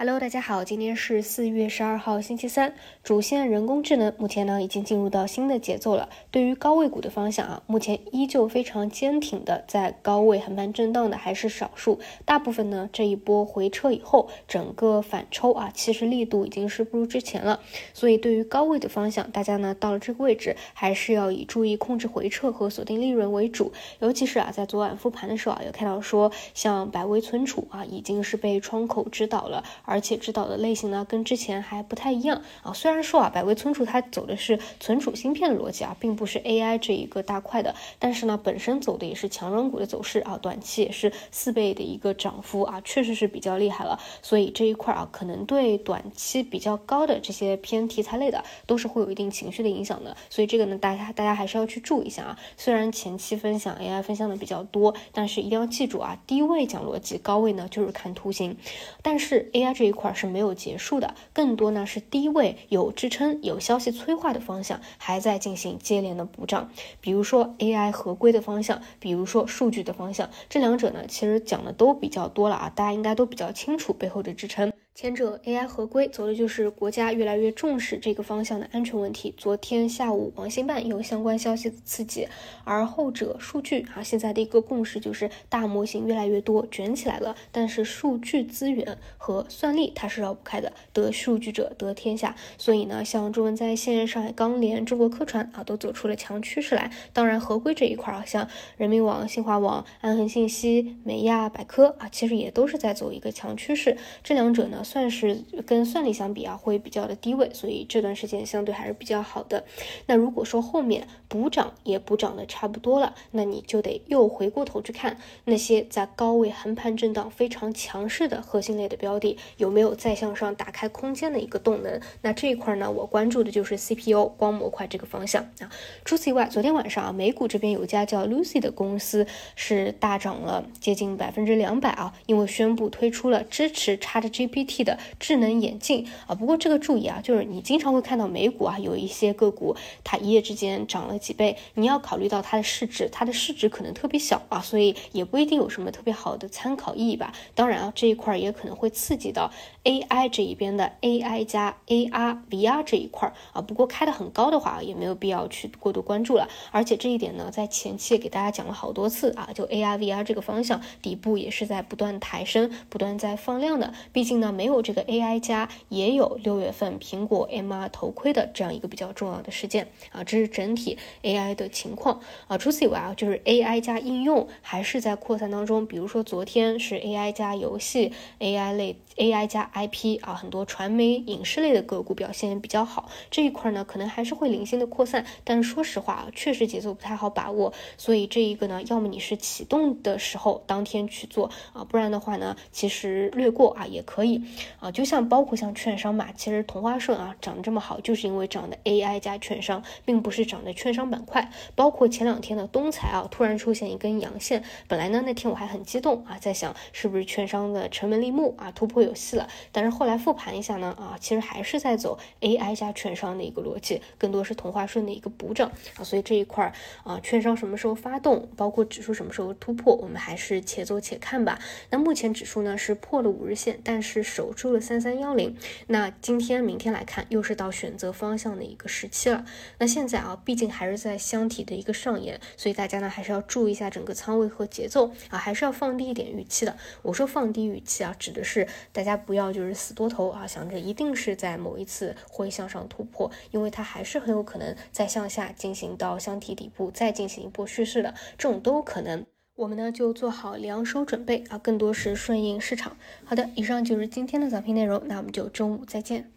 Hello，大家好，今天是四月十二号，星期三。主线人工智能目前呢已经进入到新的节奏了。对于高位股的方向啊，目前依旧非常坚挺的，在高位横盘震荡的还是少数，大部分呢这一波回撤以后，整个反抽啊，其实力度已经是不如之前了。所以对于高位的方向，大家呢到了这个位置，还是要以注意控制回撤和锁定利润为主。尤其是啊，在昨晚复盘的时候啊，有看到说像百威存储啊，已经是被窗口指导了。而且指导的类型呢，跟之前还不太一样啊。虽然说啊，百威存储它走的是存储芯片的逻辑啊，并不是 AI 这一个大块的，但是呢，本身走的也是强软股的走势啊，短期也是四倍的一个涨幅啊，确实是比较厉害了。所以这一块啊，可能对短期比较高的这些偏题材类的，都是会有一定情绪的影响的。所以这个呢，大家大家还是要去注意一下啊。虽然前期分享 AI 分享的比较多，但是一定要记住啊，低位讲逻辑，高位呢就是看图形。但是 AI 这一块是没有结束的，更多呢是低位有支撑、有消息催化的方向还在进行接连的补涨，比如说 AI 合规的方向，比如说数据的方向，这两者呢其实讲的都比较多了啊，大家应该都比较清楚背后的支撑。前者 AI 合规走的就是国家越来越重视这个方向的安全问题。昨天下午网信办有相关消息的刺激，而后者数据啊，现在的一个共识就是大模型越来越多卷起来了，但是数据资源和算力它是绕不开的，得数据者得天下。所以呢，像中文在线、上海钢联、中国科传啊，都走出了强趋势来。当然，合规这一块啊，像人民网、新华网、安恒信息、美亚百科啊，其实也都是在走一个强趋势。这两者呢？算是跟算力相比啊，会比较的低位，所以这段时间相对还是比较好的。那如果说后面补涨也补涨的差不多了，那你就得又回过头去看那些在高位横盘震荡非常强势的核心类的标的，有没有再向上打开空间的一个动能。那这一块呢，我关注的就是 CPU 光模块这个方向啊。除此以外，昨天晚上啊，美股这边有家叫 Lucy 的公司是大涨了接近百分之两百啊，因为宣布推出了支持 ChatGPT。的智能眼镜啊，不过这个注意啊，就是你经常会看到美股啊有一些个股，它一夜之间涨了几倍，你要考虑到它的市值，它的市值可能特别小啊，所以也不一定有什么特别好的参考意义吧。当然啊，这一块也可能会刺激到 AI 这一边的 AI 加 AR VR 这一块啊，不过开的很高的话，也没有必要去过度关注了。而且这一点呢，在前期也给大家讲了好多次啊，就 AR VR 这个方向底部也是在不断抬升，不断在放量的，毕竟呢没。有这个 AI 加也有六月份苹果 MR 头盔的这样一个比较重要的事件啊，这是整体 AI 的情况啊。除此以外啊，就是 AI 加应用还是在扩散当中。比如说昨天是 AI 加游戏、AI 类、AI 加 IP 啊，很多传媒影视类的个股表现比较好。这一块呢，可能还是会零星的扩散，但是说实话啊，确实节奏不太好把握。所以这一个呢，要么你是启动的时候当天去做啊，不然的话呢，其实略过啊也可以。啊，就像包括像券商嘛，其实同花顺啊涨得这么好，就是因为涨的 AI 加券商，并不是涨的券商板块。包括前两天的东财啊，突然出现一根阳线，本来呢那天我还很激动啊，在想是不是券商的成本利木啊突破有戏了。但是后来复盘一下呢，啊，其实还是在走 AI 加券商的一个逻辑，更多是同花顺的一个补涨啊。所以这一块啊，券商什么时候发动，包括指数什么时候突破，我们还是且走且看吧。那目前指数呢是破了五日线，但是。守住了三三幺零，那今天、明天来看，又是到选择方向的一个时期了。那现在啊，毕竟还是在箱体的一个上沿，所以大家呢还是要注意一下整个仓位和节奏啊，还是要放低一点预期的。我说放低预期啊，指的是大家不要就是死多头啊，想着一定是在某一次会向上突破，因为它还是很有可能再向下进行到箱体底部，再进行一波蓄势的，这种都有可能。我们呢就做好两手准备啊，更多是顺应市场。好的，以上就是今天的早评内容，那我们就中午再见。